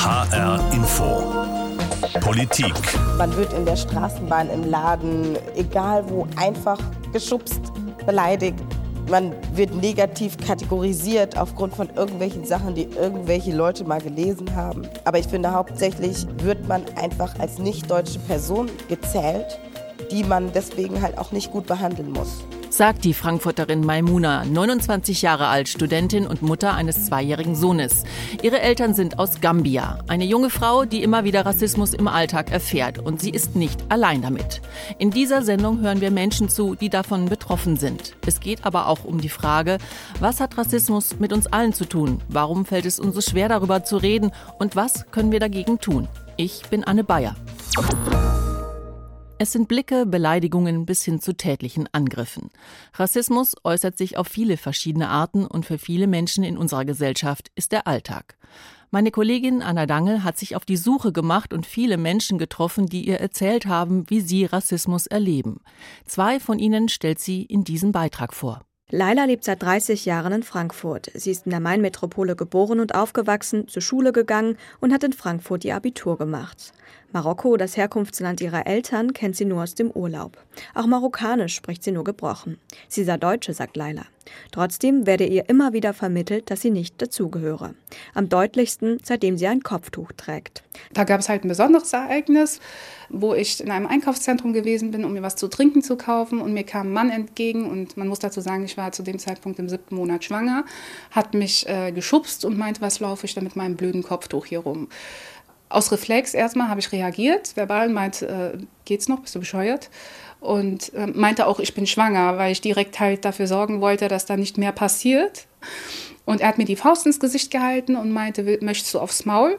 HR Info. Politik. Man wird in der Straßenbahn, im Laden, egal wo, einfach geschubst, beleidigt. Man wird negativ kategorisiert aufgrund von irgendwelchen Sachen, die irgendwelche Leute mal gelesen haben. Aber ich finde, hauptsächlich wird man einfach als nicht-deutsche Person gezählt, die man deswegen halt auch nicht gut behandeln muss sagt die Frankfurterin Maimuna, 29 Jahre alt, Studentin und Mutter eines zweijährigen Sohnes. Ihre Eltern sind aus Gambia. Eine junge Frau, die immer wieder Rassismus im Alltag erfährt. Und sie ist nicht allein damit. In dieser Sendung hören wir Menschen zu, die davon betroffen sind. Es geht aber auch um die Frage, was hat Rassismus mit uns allen zu tun? Warum fällt es uns so schwer, darüber zu reden? Und was können wir dagegen tun? Ich bin Anne Bayer. Es sind Blicke, Beleidigungen bis hin zu tätlichen Angriffen. Rassismus äußert sich auf viele verschiedene Arten und für viele Menschen in unserer Gesellschaft ist der Alltag. Meine Kollegin Anna Dangel hat sich auf die Suche gemacht und viele Menschen getroffen, die ihr erzählt haben, wie sie Rassismus erleben. Zwei von ihnen stellt sie in diesem Beitrag vor. Laila lebt seit 30 Jahren in Frankfurt. Sie ist in der Main-Metropole geboren und aufgewachsen, zur Schule gegangen und hat in Frankfurt ihr Abitur gemacht. Marokko, das Herkunftsland ihrer Eltern, kennt sie nur aus dem Urlaub. Auch Marokkanisch spricht sie nur gebrochen. Sie sei Deutsche, sagt Laila. Trotzdem werde ihr immer wieder vermittelt, dass sie nicht dazugehöre. Am deutlichsten, seitdem sie ein Kopftuch trägt. Da gab es halt ein besonderes Ereignis, wo ich in einem Einkaufszentrum gewesen bin, um mir was zu trinken zu kaufen. Und mir kam ein Mann entgegen. Und man muss dazu sagen, ich war zu dem Zeitpunkt im siebten Monat schwanger, hat mich äh, geschubst und meinte, was laufe ich da mit meinem blöden Kopftuch hier rum. Aus Reflex erstmal habe ich reagiert, verbal meint, äh, geht's noch, bist du bescheuert? Und äh, meinte auch, ich bin schwanger, weil ich direkt halt dafür sorgen wollte, dass da nicht mehr passiert. Und er hat mir die Faust ins Gesicht gehalten und meinte, möchtest du aufs Maul?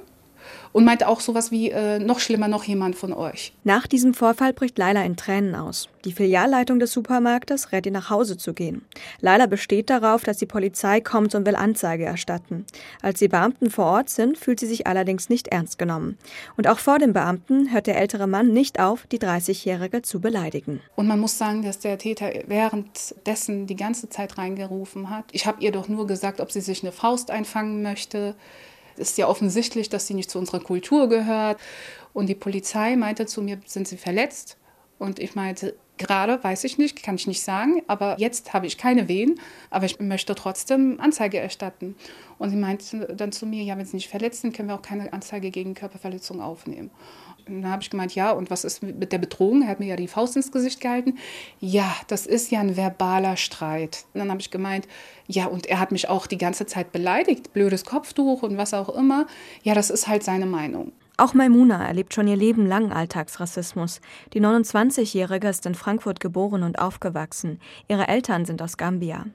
Und meinte auch sowas wie, äh, noch schlimmer, noch jemand von euch. Nach diesem Vorfall bricht Laila in Tränen aus. Die Filialleitung des Supermarktes rät ihr nach Hause zu gehen. Laila besteht darauf, dass die Polizei kommt und will Anzeige erstatten. Als die Beamten vor Ort sind, fühlt sie sich allerdings nicht ernst genommen. Und auch vor dem Beamten hört der ältere Mann nicht auf, die 30-Jährige zu beleidigen. Und man muss sagen, dass der Täter währenddessen die ganze Zeit reingerufen hat. Ich habe ihr doch nur gesagt, ob sie sich eine Faust einfangen möchte ist ja offensichtlich, dass sie nicht zu unserer Kultur gehört. Und die Polizei meinte zu mir, sind Sie verletzt? Und ich meinte, gerade weiß ich nicht, kann ich nicht sagen, aber jetzt habe ich keine Wehen, aber ich möchte trotzdem Anzeige erstatten. Und sie meinte dann zu mir, ja, wenn Sie nicht verletzt sind, können wir auch keine Anzeige gegen Körperverletzung aufnehmen. Und dann habe ich gemeint, ja, und was ist mit der Bedrohung? Er hat mir ja die Faust ins Gesicht gehalten. Ja, das ist ja ein verbaler Streit. Und dann habe ich gemeint, ja, und er hat mich auch die ganze Zeit beleidigt, blödes Kopftuch und was auch immer. Ja, das ist halt seine Meinung. Auch Maimuna erlebt schon ihr Leben lang Alltagsrassismus. Die 29-Jährige ist in Frankfurt geboren und aufgewachsen. Ihre Eltern sind aus Gambia.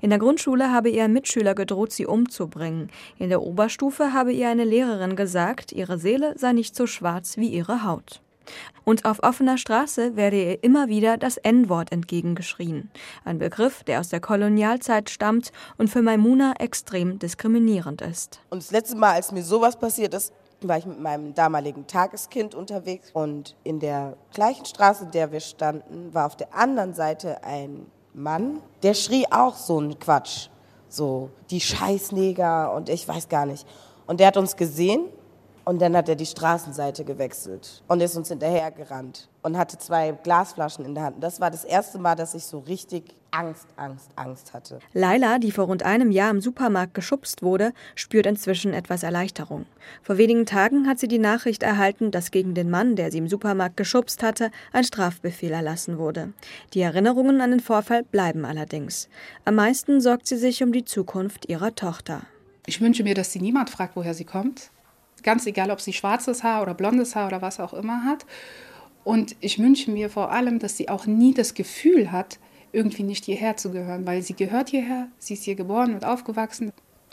In der Grundschule habe ihr ein Mitschüler gedroht, sie umzubringen. In der Oberstufe habe ihr eine Lehrerin gesagt, ihre Seele sei nicht so schwarz wie ihre Haut. Und auf offener Straße werde ihr immer wieder das N-Wort entgegengeschrien. Ein Begriff, der aus der Kolonialzeit stammt und für Maimuna extrem diskriminierend ist. Und das letzte Mal, als mir sowas passiert ist, war ich mit meinem damaligen Tageskind unterwegs und in der gleichen Straße, in der wir standen, war auf der anderen Seite ein Mann, der schrie auch so einen Quatsch, so die Scheißneger und ich weiß gar nicht. Und der hat uns gesehen und dann hat er die Straßenseite gewechselt und ist uns hinterhergerannt und hatte zwei Glasflaschen in der Hand. Das war das erste Mal, dass ich so richtig Angst, Angst, Angst hatte. Laila, die vor rund einem Jahr im Supermarkt geschubst wurde, spürt inzwischen etwas Erleichterung. Vor wenigen Tagen hat sie die Nachricht erhalten, dass gegen den Mann, der sie im Supermarkt geschubst hatte, ein Strafbefehl erlassen wurde. Die Erinnerungen an den Vorfall bleiben allerdings. Am meisten sorgt sie sich um die Zukunft ihrer Tochter. Ich wünsche mir, dass sie niemand fragt, woher sie kommt Ganz egal, ob sie schwarzes Haar oder blondes Haar oder was auch immer hat. Und ich wünsche mir vor allem, dass sie auch nie das Gefühl hat, irgendwie nicht hierher zu gehören, weil sie gehört hierher, sie ist hier geboren und aufgewachsen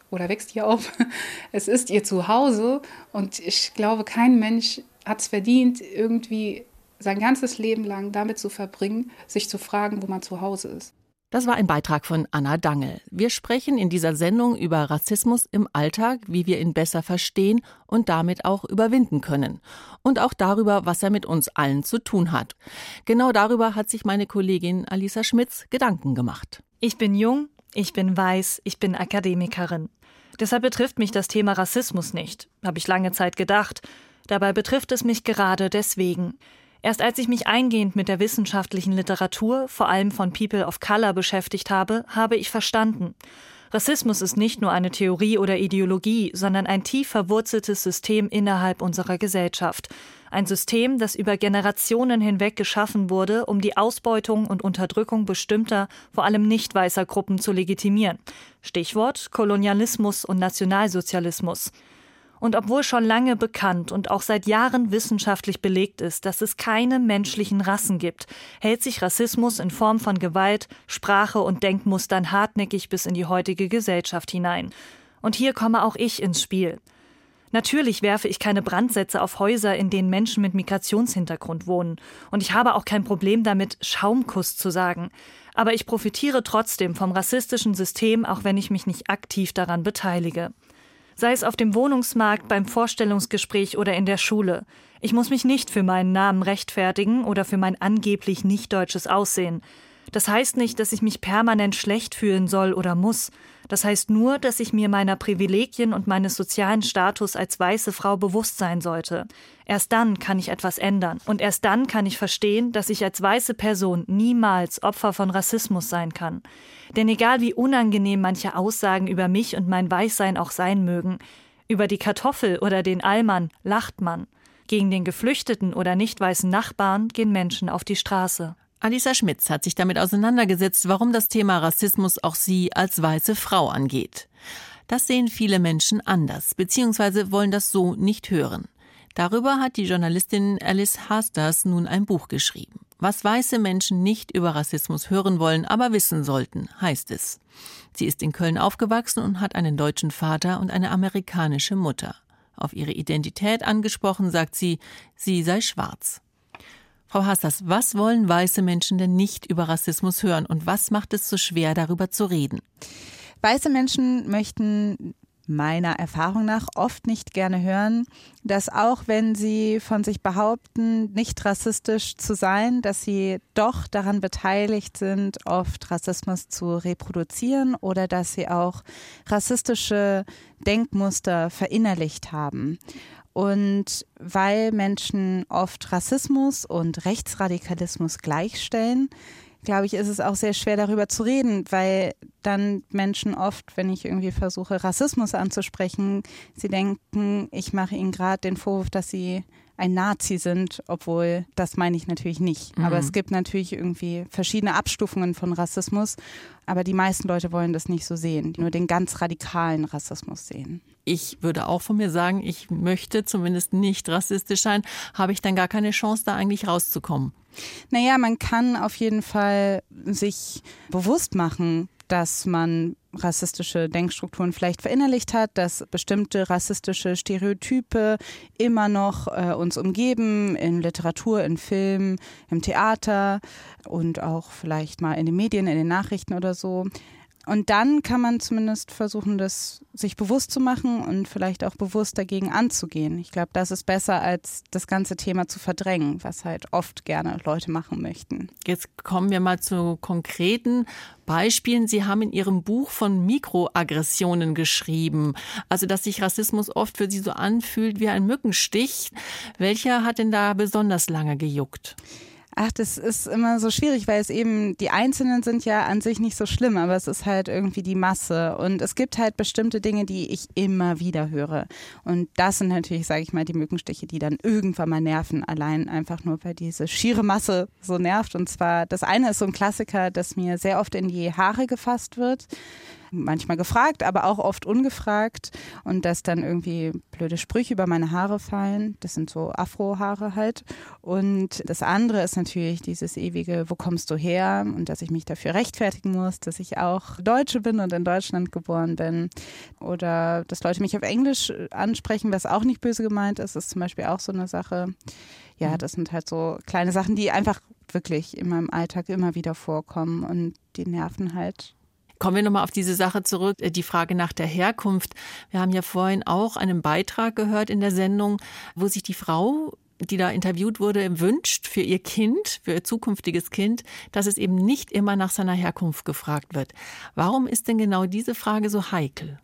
oder wächst hier auf. Es ist ihr Zuhause und ich glaube, kein Mensch hat es verdient, irgendwie sein ganzes Leben lang damit zu verbringen, sich zu fragen, wo man zu Hause ist. Das war ein Beitrag von Anna Dangel. Wir sprechen in dieser Sendung über Rassismus im Alltag, wie wir ihn besser verstehen und damit auch überwinden können. Und auch darüber, was er mit uns allen zu tun hat. Genau darüber hat sich meine Kollegin Alisa Schmitz Gedanken gemacht. Ich bin jung, ich bin weiß, ich bin Akademikerin. Deshalb betrifft mich das Thema Rassismus nicht, habe ich lange Zeit gedacht. Dabei betrifft es mich gerade deswegen. Erst als ich mich eingehend mit der wissenschaftlichen Literatur, vor allem von People of Color, beschäftigt habe, habe ich verstanden. Rassismus ist nicht nur eine Theorie oder Ideologie, sondern ein tief verwurzeltes System innerhalb unserer Gesellschaft. Ein System, das über Generationen hinweg geschaffen wurde, um die Ausbeutung und Unterdrückung bestimmter, vor allem nicht weißer Gruppen zu legitimieren. Stichwort Kolonialismus und Nationalsozialismus. Und obwohl schon lange bekannt und auch seit Jahren wissenschaftlich belegt ist, dass es keine menschlichen Rassen gibt, hält sich Rassismus in Form von Gewalt, Sprache und Denkmustern hartnäckig bis in die heutige Gesellschaft hinein. Und hier komme auch ich ins Spiel. Natürlich werfe ich keine Brandsätze auf Häuser, in denen Menschen mit Migrationshintergrund wohnen. Und ich habe auch kein Problem damit, Schaumkuss zu sagen. Aber ich profitiere trotzdem vom rassistischen System, auch wenn ich mich nicht aktiv daran beteilige sei es auf dem Wohnungsmarkt, beim Vorstellungsgespräch oder in der Schule. Ich muss mich nicht für meinen Namen rechtfertigen oder für mein angeblich nicht deutsches Aussehen. Das heißt nicht, dass ich mich permanent schlecht fühlen soll oder muss. Das heißt nur, dass ich mir meiner Privilegien und meines sozialen Status als weiße Frau bewusst sein sollte. Erst dann kann ich etwas ändern. Und erst dann kann ich verstehen, dass ich als weiße Person niemals Opfer von Rassismus sein kann. Denn egal wie unangenehm manche Aussagen über mich und mein Weißsein auch sein mögen, über die Kartoffel oder den Allmann lacht man. Gegen den geflüchteten oder nicht weißen Nachbarn gehen Menschen auf die Straße. Alisa Schmitz hat sich damit auseinandergesetzt, warum das Thema Rassismus auch sie als weiße Frau angeht. Das sehen viele Menschen anders, beziehungsweise wollen das so nicht hören. Darüber hat die Journalistin Alice Hasters nun ein Buch geschrieben. Was weiße Menschen nicht über Rassismus hören wollen, aber wissen sollten, heißt es. Sie ist in Köln aufgewachsen und hat einen deutschen Vater und eine amerikanische Mutter. Auf ihre Identität angesprochen, sagt sie, sie sei schwarz. Frau Hassers, was wollen weiße Menschen denn nicht über Rassismus hören und was macht es so schwer, darüber zu reden? Weiße Menschen möchten meiner Erfahrung nach oft nicht gerne hören, dass auch wenn sie von sich behaupten, nicht rassistisch zu sein, dass sie doch daran beteiligt sind, oft Rassismus zu reproduzieren oder dass sie auch rassistische Denkmuster verinnerlicht haben. Und weil Menschen oft Rassismus und Rechtsradikalismus gleichstellen, glaube ich, ist es auch sehr schwer darüber zu reden, weil dann Menschen oft, wenn ich irgendwie versuche, Rassismus anzusprechen, sie denken, ich mache ihnen gerade den Vorwurf, dass sie ein Nazi sind, obwohl das meine ich natürlich nicht. Mhm. Aber es gibt natürlich irgendwie verschiedene Abstufungen von Rassismus, aber die meisten Leute wollen das nicht so sehen, nur den ganz radikalen Rassismus sehen. Ich würde auch von mir sagen, ich möchte zumindest nicht rassistisch sein. Habe ich dann gar keine Chance, da eigentlich rauszukommen? Naja, man kann auf jeden Fall sich bewusst machen, dass man rassistische Denkstrukturen vielleicht verinnerlicht hat, dass bestimmte rassistische Stereotype immer noch äh, uns umgeben, in Literatur, in Film, im Theater und auch vielleicht mal in den Medien, in den Nachrichten oder so. Und dann kann man zumindest versuchen, das sich bewusst zu machen und vielleicht auch bewusst dagegen anzugehen. Ich glaube, das ist besser, als das ganze Thema zu verdrängen, was halt oft gerne Leute machen möchten. Jetzt kommen wir mal zu konkreten Beispielen. Sie haben in Ihrem Buch von Mikroaggressionen geschrieben, also dass sich Rassismus oft für Sie so anfühlt wie ein Mückenstich. Welcher hat denn da besonders lange gejuckt? Ach, das ist immer so schwierig, weil es eben, die Einzelnen sind ja an sich nicht so schlimm, aber es ist halt irgendwie die Masse. Und es gibt halt bestimmte Dinge, die ich immer wieder höre. Und das sind natürlich, sage ich mal, die Mückenstiche, die dann irgendwann mal nerven, allein einfach nur, weil diese schiere Masse so nervt. Und zwar, das eine ist so ein Klassiker, das mir sehr oft in die Haare gefasst wird manchmal gefragt, aber auch oft ungefragt und dass dann irgendwie blöde Sprüche über meine Haare fallen. Das sind so Afro-Haare halt. Und das andere ist natürlich dieses ewige, wo kommst du her? Und dass ich mich dafür rechtfertigen muss, dass ich auch Deutsche bin und in Deutschland geboren bin. Oder dass Leute mich auf Englisch ansprechen, was auch nicht böse gemeint ist, ist zum Beispiel auch so eine Sache. Ja, mhm. das sind halt so kleine Sachen, die einfach wirklich in meinem Alltag immer wieder vorkommen und die nerven halt Kommen wir nochmal auf diese Sache zurück, äh, die Frage nach der Herkunft. Wir haben ja vorhin auch einen Beitrag gehört in der Sendung, wo sich die Frau die da interviewt wurde, wünscht für ihr Kind, für ihr zukünftiges Kind, dass es eben nicht immer nach seiner Herkunft gefragt wird. Warum ist denn genau diese Frage so heikel?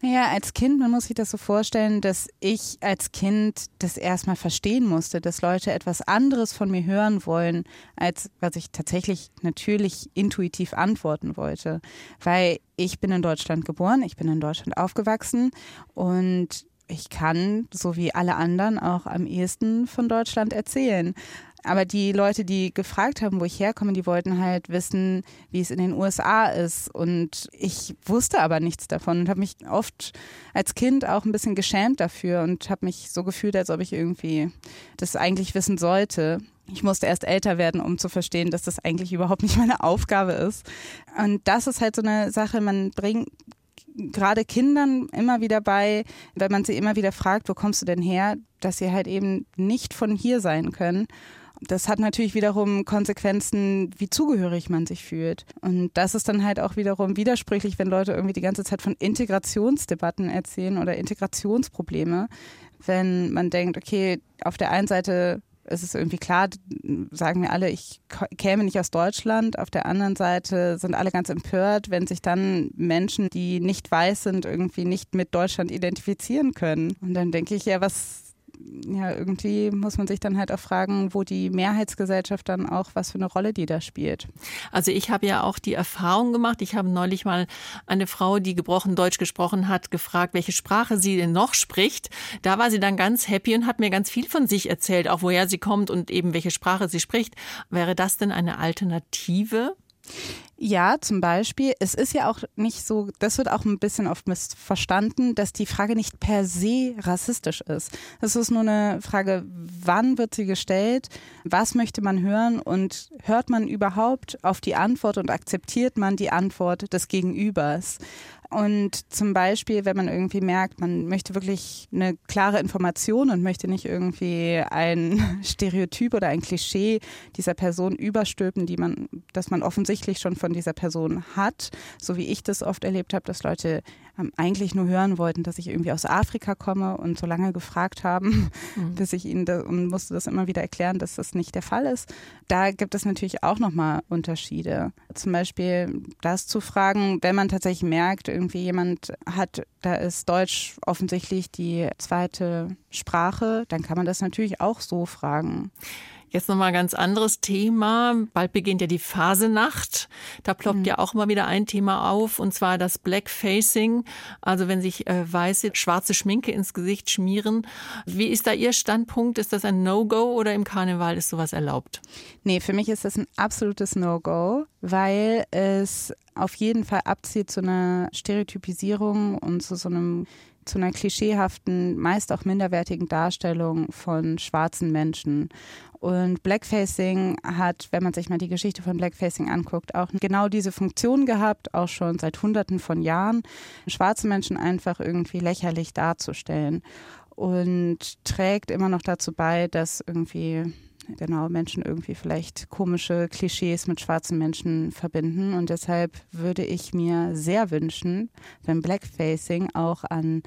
Naja, als Kind, man muss sich das so vorstellen, dass ich als Kind das erstmal verstehen musste, dass Leute etwas anderes von mir hören wollen, als was ich tatsächlich natürlich intuitiv antworten wollte. Weil ich bin in Deutschland geboren, ich bin in Deutschland aufgewachsen und ich kann, so wie alle anderen, auch am ehesten von Deutschland erzählen. Aber die Leute, die gefragt haben, wo ich herkomme, die wollten halt wissen, wie es in den USA ist. Und ich wusste aber nichts davon und habe mich oft als Kind auch ein bisschen geschämt dafür und habe mich so gefühlt, als ob ich irgendwie das eigentlich wissen sollte. Ich musste erst älter werden, um zu verstehen, dass das eigentlich überhaupt nicht meine Aufgabe ist. Und das ist halt so eine Sache, man bringt gerade Kindern immer wieder bei, wenn man sie immer wieder fragt, wo kommst du denn her, dass sie halt eben nicht von hier sein können. Das hat natürlich wiederum Konsequenzen, wie zugehörig man sich fühlt. Und das ist dann halt auch wiederum widersprüchlich, wenn Leute irgendwie die ganze Zeit von Integrationsdebatten erzählen oder Integrationsprobleme. Wenn man denkt, okay, auf der einen Seite es ist irgendwie klar, sagen mir alle, ich käme nicht aus Deutschland. Auf der anderen Seite sind alle ganz empört, wenn sich dann Menschen, die nicht weiß sind, irgendwie nicht mit Deutschland identifizieren können. Und dann denke ich, ja, was ja, irgendwie muss man sich dann halt auch fragen, wo die Mehrheitsgesellschaft dann auch, was für eine Rolle die da spielt. Also ich habe ja auch die Erfahrung gemacht, ich habe neulich mal eine Frau, die gebrochen Deutsch gesprochen hat, gefragt, welche Sprache sie denn noch spricht. Da war sie dann ganz happy und hat mir ganz viel von sich erzählt, auch woher sie kommt und eben welche Sprache sie spricht. Wäre das denn eine Alternative? Ja, zum Beispiel. Es ist ja auch nicht so, das wird auch ein bisschen oft missverstanden, dass die Frage nicht per se rassistisch ist. Es ist nur eine Frage, wann wird sie gestellt, was möchte man hören und hört man überhaupt auf die Antwort und akzeptiert man die Antwort des Gegenübers. Und zum Beispiel, wenn man irgendwie merkt, man möchte wirklich eine klare Information und möchte nicht irgendwie ein Stereotyp oder ein Klischee dieser Person überstülpen, die man, das man offensichtlich schon von dieser Person hat, so wie ich das oft erlebt habe, dass Leute ähm, eigentlich nur hören wollten, dass ich irgendwie aus Afrika komme und so lange gefragt haben, mhm. bis ich ihnen da, und musste das immer wieder erklären, dass das nicht der Fall ist. Da gibt es natürlich auch nochmal Unterschiede. Zum Beispiel das zu fragen, wenn man tatsächlich merkt, irgendwie jemand hat, da ist Deutsch offensichtlich die zweite Sprache, dann kann man das natürlich auch so fragen. Jetzt nochmal ein ganz anderes Thema. Bald beginnt ja die Phasenacht. Da ploppt mhm. ja auch mal wieder ein Thema auf, und zwar das Blackfacing. Also wenn sich äh, weiße, schwarze Schminke ins Gesicht schmieren. Wie ist da Ihr Standpunkt? Ist das ein No-Go oder im Karneval ist sowas erlaubt? Nee, für mich ist das ein absolutes No-Go, weil es auf jeden Fall abzielt zu einer Stereotypisierung und zu so einem zu einer klischeehaften, meist auch minderwertigen Darstellung von schwarzen Menschen. Und Blackfacing hat, wenn man sich mal die Geschichte von Blackfacing anguckt, auch genau diese Funktion gehabt, auch schon seit Hunderten von Jahren, schwarze Menschen einfach irgendwie lächerlich darzustellen. Und trägt immer noch dazu bei, dass irgendwie genau Menschen irgendwie vielleicht komische Klischees mit schwarzen Menschen verbinden. Und deshalb würde ich mir sehr wünschen, wenn Blackfacing auch an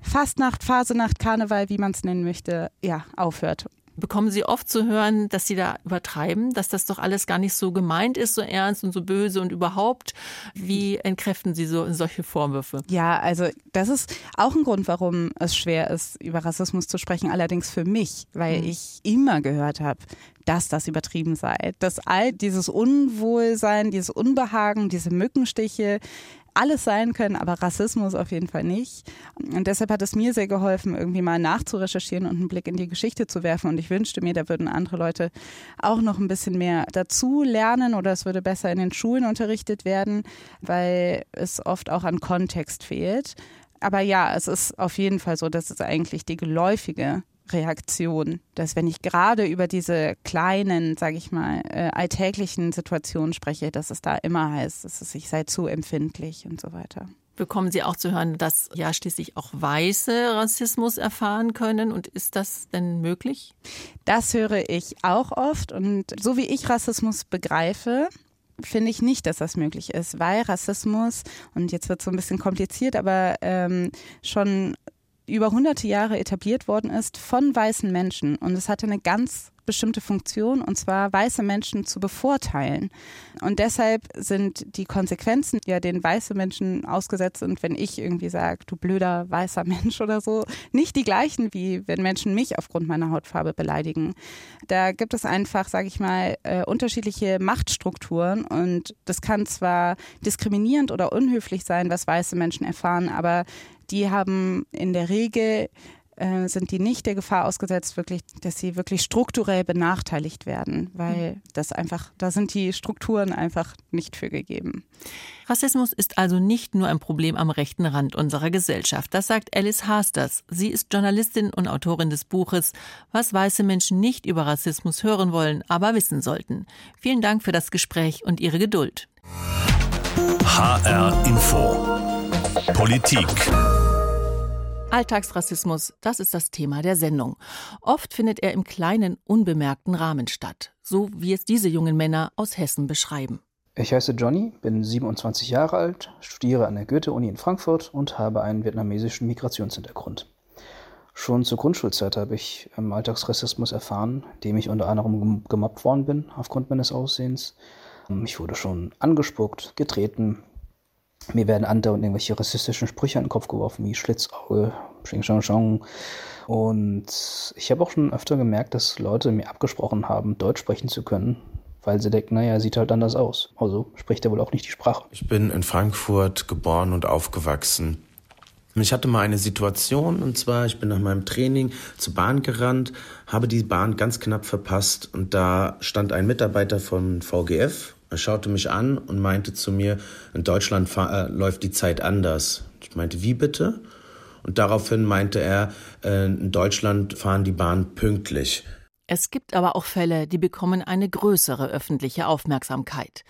Fastnacht, Phasenacht, Karneval, wie man es nennen möchte, ja, aufhört bekommen Sie oft zu hören, dass Sie da übertreiben, dass das doch alles gar nicht so gemeint ist, so ernst und so böse und überhaupt. Wie entkräften Sie so solche Vorwürfe? Ja, also das ist auch ein Grund, warum es schwer ist, über Rassismus zu sprechen, allerdings für mich, weil mhm. ich immer gehört habe, dass das übertrieben sei. Dass all dieses Unwohlsein, dieses Unbehagen, diese Mückenstiche, alles sein können, aber Rassismus auf jeden Fall nicht. Und deshalb hat es mir sehr geholfen, irgendwie mal nachzurecherchieren und einen Blick in die Geschichte zu werfen. Und ich wünschte mir, da würden andere Leute auch noch ein bisschen mehr dazu lernen oder es würde besser in den Schulen unterrichtet werden, weil es oft auch an Kontext fehlt. Aber ja, es ist auf jeden Fall so, dass es eigentlich die geläufige Reaktion, dass wenn ich gerade über diese kleinen, sage ich mal, äh, alltäglichen Situationen spreche, dass es da immer heißt, dass es, ich sei zu empfindlich und so weiter. Bekommen Sie auch zu hören, dass ja schließlich auch Weiße Rassismus erfahren können? Und ist das denn möglich? Das höre ich auch oft. Und so wie ich Rassismus begreife, finde ich nicht, dass das möglich ist, weil Rassismus, und jetzt wird es so ein bisschen kompliziert, aber ähm, schon über hunderte Jahre etabliert worden ist von weißen Menschen. Und es hatte eine ganz bestimmte Funktion, und zwar weiße Menschen zu bevorteilen. Und deshalb sind die Konsequenzen, die ja den weißen Menschen ausgesetzt sind, wenn ich irgendwie sage, du blöder weißer Mensch oder so, nicht die gleichen, wie wenn Menschen mich aufgrund meiner Hautfarbe beleidigen. Da gibt es einfach, sage ich mal, äh, unterschiedliche Machtstrukturen und das kann zwar diskriminierend oder unhöflich sein, was weiße Menschen erfahren, aber die haben in der Regel äh, sind die nicht der Gefahr ausgesetzt, wirklich, dass sie wirklich strukturell benachteiligt werden, weil das einfach, da sind die Strukturen einfach nicht für gegeben. Rassismus ist also nicht nur ein Problem am rechten Rand unserer Gesellschaft. Das sagt Alice Hasters. Sie ist Journalistin und Autorin des Buches Was weiße Menschen nicht über Rassismus hören wollen, aber wissen sollten. Vielen Dank für das Gespräch und Ihre Geduld. HR Info. Politik. Alltagsrassismus, das ist das Thema der Sendung. Oft findet er im kleinen, unbemerkten Rahmen statt, so wie es diese jungen Männer aus Hessen beschreiben. Ich heiße Johnny, bin 27 Jahre alt, studiere an der Goethe-Uni in Frankfurt und habe einen vietnamesischen Migrationshintergrund. Schon zur Grundschulzeit habe ich Alltagsrassismus erfahren, dem ich unter anderem gemobbt worden bin aufgrund meines Aussehens. Ich wurde schon angespuckt, getreten, mir werden andauernd irgendwelche rassistischen Sprüche in den Kopf geworfen, wie Schlitzauge, Xing Shang Shang. Und ich habe auch schon öfter gemerkt, dass Leute mir abgesprochen haben, Deutsch sprechen zu können, weil sie denken, naja, sieht halt anders aus. Also spricht er wohl auch nicht die Sprache. Ich bin in Frankfurt geboren und aufgewachsen. Ich hatte mal eine Situation, und zwar, ich bin nach meinem Training zur Bahn gerannt, habe die Bahn ganz knapp verpasst und da stand ein Mitarbeiter von VGF er schaute mich an und meinte zu mir, in Deutschland äh, läuft die Zeit anders. Ich meinte, wie bitte? Und daraufhin meinte er, äh, in Deutschland fahren die Bahnen pünktlich. Es gibt aber auch Fälle, die bekommen eine größere öffentliche Aufmerksamkeit.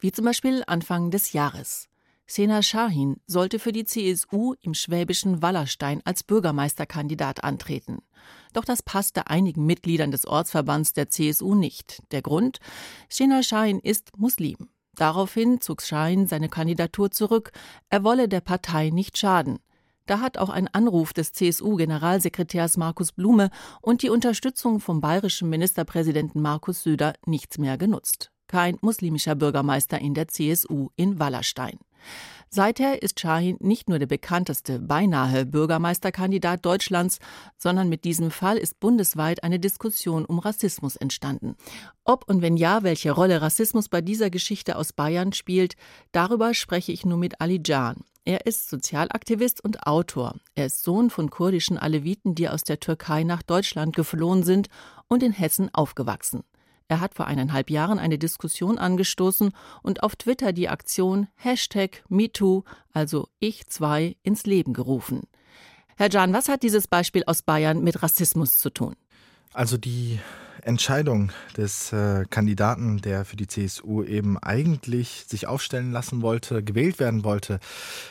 Wie zum Beispiel Anfang des Jahres. Sena Shahin sollte für die CSU im schwäbischen Wallerstein als Bürgermeisterkandidat antreten. Doch das passte einigen Mitgliedern des Ortsverbands der CSU nicht. Der Grund? Sena Shahin ist Muslim. Daraufhin zog Shahin seine Kandidatur zurück. Er wolle der Partei nicht schaden. Da hat auch ein Anruf des CSU-Generalsekretärs Markus Blume und die Unterstützung vom bayerischen Ministerpräsidenten Markus Söder nichts mehr genutzt. Kein muslimischer Bürgermeister in der CSU in Wallerstein. Seither ist Shahin nicht nur der bekannteste beinahe Bürgermeisterkandidat Deutschlands, sondern mit diesem Fall ist bundesweit eine Diskussion um Rassismus entstanden. Ob und wenn ja, welche Rolle Rassismus bei dieser Geschichte aus Bayern spielt, darüber spreche ich nun mit Ali Can. Er ist Sozialaktivist und Autor. Er ist Sohn von kurdischen Aleviten, die aus der Türkei nach Deutschland geflohen sind und in Hessen aufgewachsen. Er hat vor eineinhalb Jahren eine Diskussion angestoßen und auf Twitter die Aktion Hashtag MeToo, also Ich zwei, ins Leben gerufen. Herr Jan, was hat dieses Beispiel aus Bayern mit Rassismus zu tun? Also die Entscheidung des äh, Kandidaten, der für die CSU eben eigentlich sich aufstellen lassen wollte, gewählt werden wollte,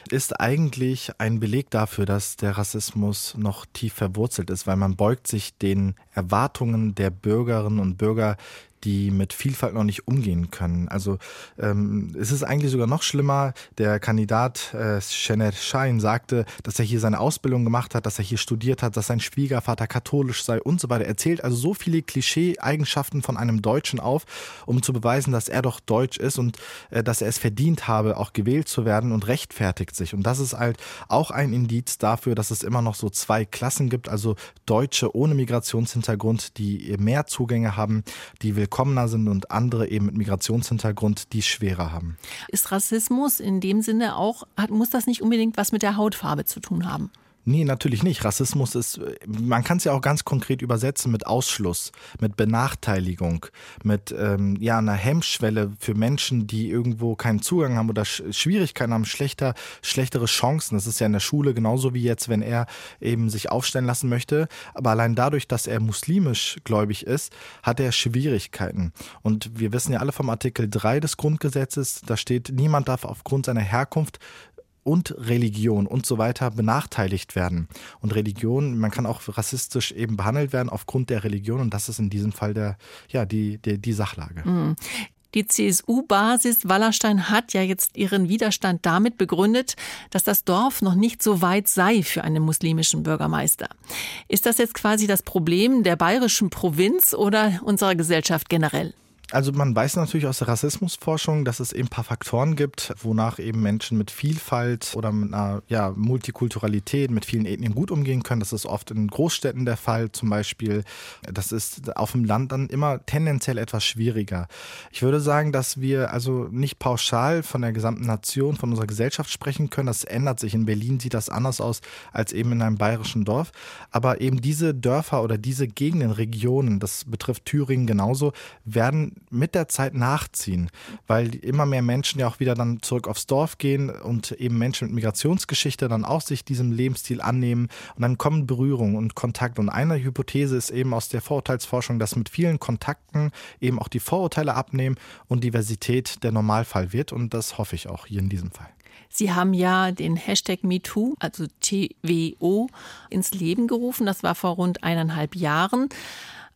ist eigentlich ein Beleg dafür, dass der Rassismus noch tief verwurzelt ist, weil man beugt sich den Erwartungen der Bürgerinnen und Bürger, die mit Vielfalt noch nicht umgehen können. Also ähm, es ist eigentlich sogar noch schlimmer. Der Kandidat äh, Shener Schein sagte, dass er hier seine Ausbildung gemacht hat, dass er hier studiert hat, dass sein Schwiegervater katholisch sei und so weiter. Er erzählt also so viele Klischee-Eigenschaften von einem Deutschen auf, um zu beweisen, dass er doch deutsch ist und äh, dass er es verdient habe, auch gewählt zu werden und rechtfertigt sich. Und das ist halt auch ein Indiz dafür, dass es immer noch so zwei Klassen gibt, also Deutsche ohne Migrationshintergrund, die mehr Zugänge haben, die willkommen willkommener sind und andere eben mit Migrationshintergrund, die es schwerer haben. Ist Rassismus in dem Sinne auch, muss das nicht unbedingt was mit der Hautfarbe zu tun haben? Nee, natürlich nicht. Rassismus ist, man kann es ja auch ganz konkret übersetzen mit Ausschluss, mit Benachteiligung, mit ähm, ja, einer Hemmschwelle für Menschen, die irgendwo keinen Zugang haben oder Sch Schwierigkeiten haben, schlechter, schlechtere Chancen. Das ist ja in der Schule genauso wie jetzt, wenn er eben sich aufstellen lassen möchte. Aber allein dadurch, dass er muslimisch gläubig ist, hat er Schwierigkeiten. Und wir wissen ja alle vom Artikel 3 des Grundgesetzes, da steht, niemand darf aufgrund seiner Herkunft und Religion und so weiter benachteiligt werden. Und Religion, man kann auch rassistisch eben behandelt werden aufgrund der Religion und das ist in diesem Fall der, ja, die, die, die Sachlage. Mhm. Die CSU-Basis Wallerstein hat ja jetzt ihren Widerstand damit begründet, dass das Dorf noch nicht so weit sei für einen muslimischen Bürgermeister. Ist das jetzt quasi das Problem der bayerischen Provinz oder unserer Gesellschaft generell? Also man weiß natürlich aus der Rassismusforschung, dass es eben ein paar Faktoren gibt, wonach eben Menschen mit Vielfalt oder mit einer ja, Multikulturalität, mit vielen Ethnien gut umgehen können. Das ist oft in Großstädten der Fall zum Beispiel. Das ist auf dem Land dann immer tendenziell etwas schwieriger. Ich würde sagen, dass wir also nicht pauschal von der gesamten Nation, von unserer Gesellschaft sprechen können. Das ändert sich. In Berlin sieht das anders aus als eben in einem bayerischen Dorf. Aber eben diese Dörfer oder diese Gegenden, Regionen, das betrifft Thüringen genauso, werden mit der Zeit nachziehen, weil immer mehr Menschen ja auch wieder dann zurück aufs Dorf gehen und eben Menschen mit Migrationsgeschichte dann auch sich diesem Lebensstil annehmen und dann kommen Berührungen und Kontakt. Und eine Hypothese ist eben aus der Vorurteilsforschung, dass mit vielen Kontakten eben auch die Vorurteile abnehmen und Diversität der Normalfall wird. Und das hoffe ich auch hier in diesem Fall. Sie haben ja den Hashtag MeToo, also TWO, ins Leben gerufen. Das war vor rund eineinhalb Jahren.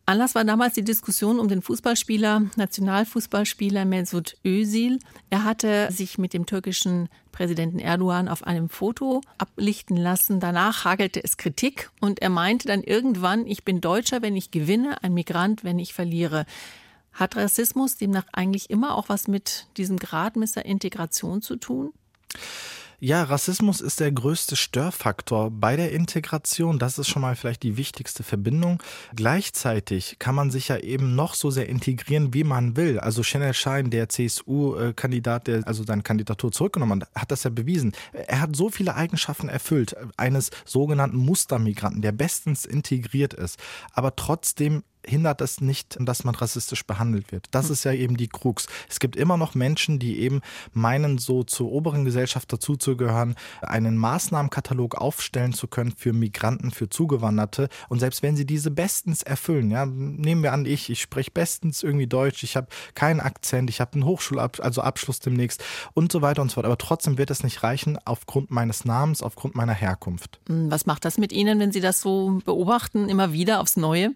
Anlass war damals die Diskussion um den Fußballspieler, Nationalfußballspieler Mesut Özil. Er hatte sich mit dem türkischen Präsidenten Erdogan auf einem Foto ablichten lassen. Danach hagelte es Kritik und er meinte dann irgendwann, ich bin Deutscher, wenn ich gewinne, ein Migrant, wenn ich verliere. Hat Rassismus demnach eigentlich immer auch was mit diesem Gradmesser Integration zu tun? Ja, Rassismus ist der größte Störfaktor bei der Integration. Das ist schon mal vielleicht die wichtigste Verbindung. Gleichzeitig kann man sich ja eben noch so sehr integrieren, wie man will. Also Chanel Schein, der CSU-Kandidat, der also seine Kandidatur zurückgenommen hat, hat das ja bewiesen. Er hat so viele Eigenschaften erfüllt, eines sogenannten Mustermigranten, der bestens integriert ist. Aber trotzdem hindert es nicht, dass man rassistisch behandelt wird. Das ist ja eben die Krux. Es gibt immer noch Menschen, die eben meinen, so zur oberen Gesellschaft dazuzugehören, einen Maßnahmenkatalog aufstellen zu können für Migranten, für Zugewanderte. Und selbst wenn sie diese bestens erfüllen, ja, nehmen wir an, ich, ich spreche bestens irgendwie Deutsch, ich habe keinen Akzent, ich habe einen Hochschulabschluss, also Abschluss demnächst und so weiter und so fort. Aber trotzdem wird es nicht reichen aufgrund meines Namens, aufgrund meiner Herkunft. Hm, was macht das mit Ihnen, wenn Sie das so beobachten, immer wieder aufs Neue?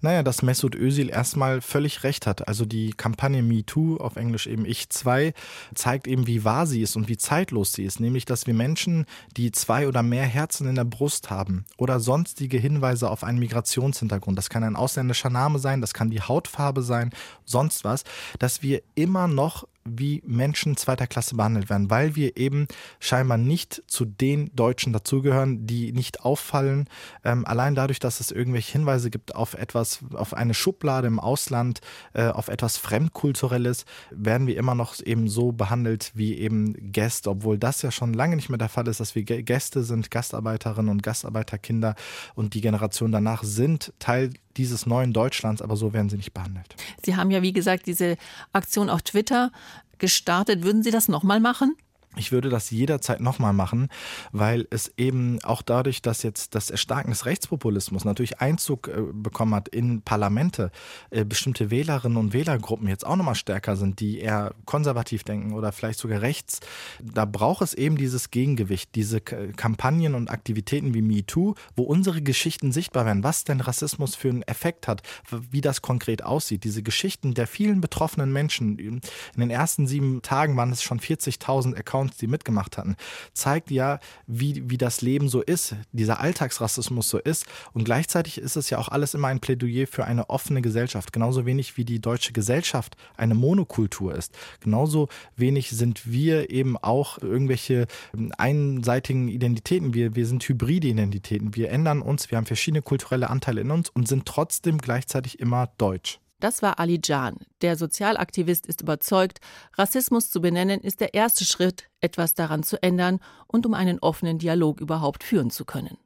Naja, dass Mesut Özil erstmal völlig recht hat. Also die Kampagne MeToo, auf Englisch eben Ich 2, zeigt eben, wie wahr sie ist und wie zeitlos sie ist. Nämlich, dass wir Menschen, die zwei oder mehr Herzen in der Brust haben oder sonstige Hinweise auf einen Migrationshintergrund, das kann ein ausländischer Name sein, das kann die Hautfarbe sein, sonst was, dass wir immer noch wie Menschen zweiter Klasse behandelt werden, weil wir eben scheinbar nicht zu den Deutschen dazugehören, die nicht auffallen. Ähm, allein dadurch, dass es irgendwelche Hinweise gibt auf etwas, auf eine Schublade im Ausland, äh, auf etwas Fremdkulturelles, werden wir immer noch eben so behandelt wie eben Gäste, obwohl das ja schon lange nicht mehr der Fall ist, dass wir Gäste sind, Gastarbeiterinnen und Gastarbeiterkinder und die Generation danach sind Teil dieses neuen Deutschlands, aber so werden sie nicht behandelt. Sie haben ja, wie gesagt, diese Aktion auf Twitter gestartet. Würden Sie das nochmal machen? Ich würde das jederzeit nochmal machen, weil es eben auch dadurch, dass jetzt das Erstarken des Rechtspopulismus natürlich Einzug äh, bekommen hat in Parlamente, äh, bestimmte Wählerinnen und Wählergruppen jetzt auch nochmal stärker sind, die eher konservativ denken oder vielleicht sogar rechts. Da braucht es eben dieses Gegengewicht, diese Kampagnen und Aktivitäten wie MeToo, wo unsere Geschichten sichtbar werden, was denn Rassismus für einen Effekt hat, wie das konkret aussieht. Diese Geschichten der vielen betroffenen Menschen. In den ersten sieben Tagen waren es schon 40.000 Accounts Accounts, die mitgemacht hatten, zeigt ja, wie, wie das Leben so ist, dieser Alltagsrassismus so ist. Und gleichzeitig ist es ja auch alles immer ein Plädoyer für eine offene Gesellschaft. Genauso wenig wie die deutsche Gesellschaft eine Monokultur ist. Genauso wenig sind wir eben auch irgendwelche einseitigen Identitäten. Wir, wir sind hybride Identitäten. Wir ändern uns, wir haben verschiedene kulturelle Anteile in uns und sind trotzdem gleichzeitig immer deutsch. Das war Ali Jan. Der Sozialaktivist ist überzeugt, Rassismus zu benennen ist der erste Schritt, etwas daran zu ändern und um einen offenen Dialog überhaupt führen zu können.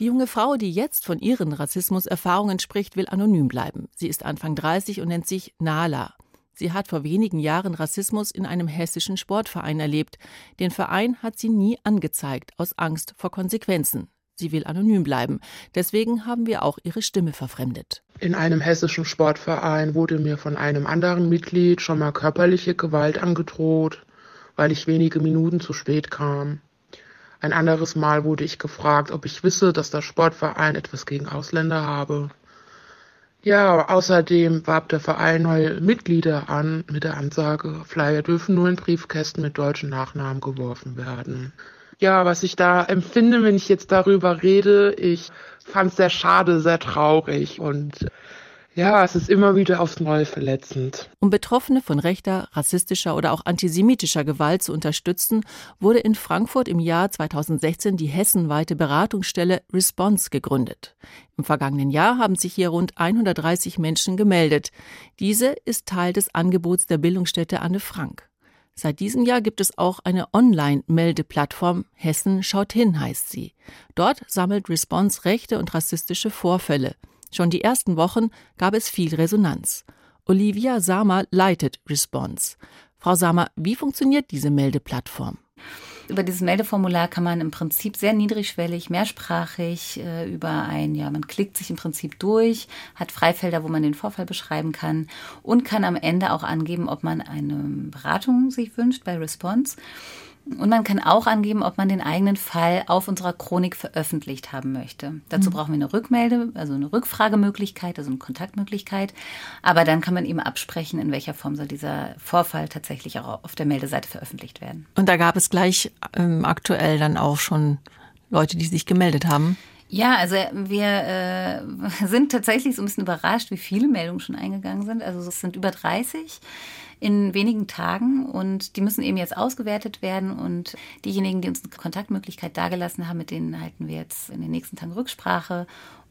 Die junge Frau, die jetzt von ihren Rassismuserfahrungen spricht, will anonym bleiben. Sie ist Anfang 30 und nennt sich Nala. Sie hat vor wenigen Jahren Rassismus in einem hessischen Sportverein erlebt. Den Verein hat sie nie angezeigt, aus Angst vor Konsequenzen. Sie will anonym bleiben. Deswegen haben wir auch ihre Stimme verfremdet. In einem hessischen Sportverein wurde mir von einem anderen Mitglied schon mal körperliche Gewalt angedroht, weil ich wenige Minuten zu spät kam. Ein anderes Mal wurde ich gefragt, ob ich wisse, dass der Sportverein etwas gegen Ausländer habe. Ja, außerdem warb der Verein neue Mitglieder an mit der Ansage, Flyer dürfen nur in Briefkästen mit deutschen Nachnamen geworfen werden. Ja, was ich da empfinde, wenn ich jetzt darüber rede, ich fand es sehr schade, sehr traurig und ja, es ist immer wieder aufs Neue verletzend. Um Betroffene von rechter, rassistischer oder auch antisemitischer Gewalt zu unterstützen, wurde in Frankfurt im Jahr 2016 die hessenweite Beratungsstelle Response gegründet. Im vergangenen Jahr haben sich hier rund 130 Menschen gemeldet. Diese ist Teil des Angebots der Bildungsstätte Anne Frank. Seit diesem Jahr gibt es auch eine Online-Meldeplattform Hessen schaut hin heißt sie. Dort sammelt Response rechte und rassistische Vorfälle. Schon die ersten Wochen gab es viel Resonanz. Olivia Samer leitet Response. Frau Samer, wie funktioniert diese Meldeplattform? Über dieses Meldeformular kann man im Prinzip sehr niedrigschwellig, mehrsprachig äh, über ein, ja, man klickt sich im Prinzip durch, hat Freifelder, wo man den Vorfall beschreiben kann und kann am Ende auch angeben, ob man eine Beratung sich wünscht bei Response. Und man kann auch angeben, ob man den eigenen Fall auf unserer Chronik veröffentlicht haben möchte. Dazu mhm. brauchen wir eine Rückmelde, also eine Rückfragemöglichkeit, also eine Kontaktmöglichkeit. Aber dann kann man eben absprechen, in welcher Form soll dieser Vorfall tatsächlich auch auf der Meldeseite veröffentlicht werden. Und da gab es gleich ähm, aktuell dann auch schon Leute, die sich gemeldet haben. Ja, also wir äh, sind tatsächlich so ein bisschen überrascht, wie viele Meldungen schon eingegangen sind. Also es sind über 30 in wenigen Tagen und die müssen eben jetzt ausgewertet werden und diejenigen, die uns eine Kontaktmöglichkeit dargelassen haben, mit denen halten wir jetzt in den nächsten Tagen Rücksprache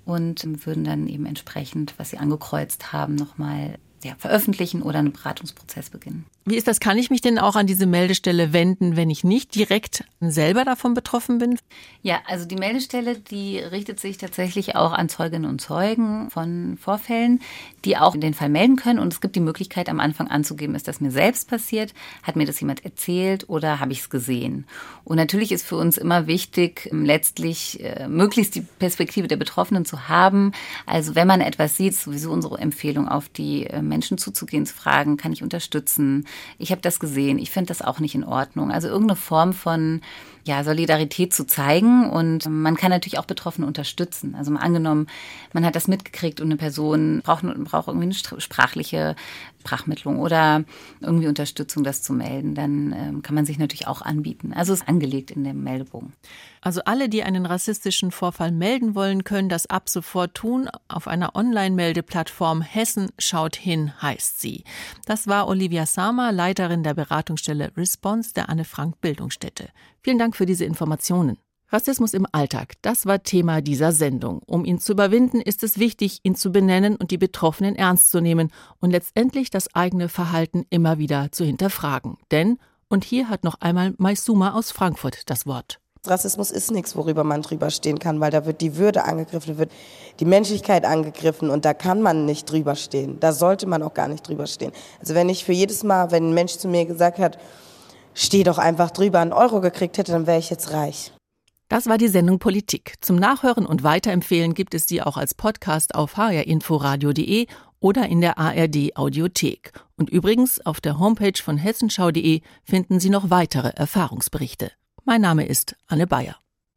und würden dann eben entsprechend, was sie angekreuzt haben, nochmal ja, veröffentlichen oder einen Beratungsprozess beginnen. Wie ist das? Kann ich mich denn auch an diese Meldestelle wenden, wenn ich nicht direkt selber davon betroffen bin? Ja, also die Meldestelle, die richtet sich tatsächlich auch an Zeuginnen und Zeugen von Vorfällen, die auch den Fall melden können. Und es gibt die Möglichkeit, am Anfang anzugeben, ist das mir selbst passiert? Hat mir das jemand erzählt oder habe ich es gesehen? Und natürlich ist für uns immer wichtig, letztlich äh, möglichst die Perspektive der Betroffenen zu haben. Also wenn man etwas sieht, sowieso unsere Empfehlung auf die äh, Menschen zuzugehen, zu fragen, kann ich unterstützen? ich habe das gesehen, ich finde das auch nicht in Ordnung. Also irgendeine Form von ja, Solidarität zu zeigen und man kann natürlich auch Betroffene unterstützen. Also mal angenommen, man hat das mitgekriegt und eine Person braucht, braucht irgendwie eine sprachliche Sprachmittlung oder irgendwie Unterstützung, das zu melden, dann ähm, kann man sich natürlich auch anbieten. Also ist angelegt in dem Meldebogen. Also alle, die einen rassistischen Vorfall melden wollen, können das ab sofort tun auf einer Online-Meldeplattform Hessen schaut hin heißt sie. Das war Olivia Sama, Leiterin der Beratungsstelle Response der Anne Frank Bildungsstätte. Vielen Dank für diese Informationen. Rassismus im Alltag, das war Thema dieser Sendung. Um ihn zu überwinden, ist es wichtig, ihn zu benennen und die Betroffenen ernst zu nehmen und letztendlich das eigene Verhalten immer wieder zu hinterfragen. Denn, und hier hat noch einmal Maisuma aus Frankfurt das Wort. Rassismus ist nichts, worüber man drüber stehen kann, weil da wird die Würde angegriffen, da wird die Menschlichkeit angegriffen und da kann man nicht drüber stehen. Da sollte man auch gar nicht drüber stehen. Also wenn ich für jedes Mal, wenn ein Mensch zu mir gesagt hat, steh doch einfach drüber, einen Euro gekriegt hätte, dann wäre ich jetzt reich. Das war die Sendung Politik. Zum Nachhören und Weiterempfehlen gibt es sie auch als Podcast auf hrinforadio.de oder in der ARD Audiothek. Und übrigens auf der Homepage von hessenschau.de finden Sie noch weitere Erfahrungsberichte. Mein Name ist Anne Bayer.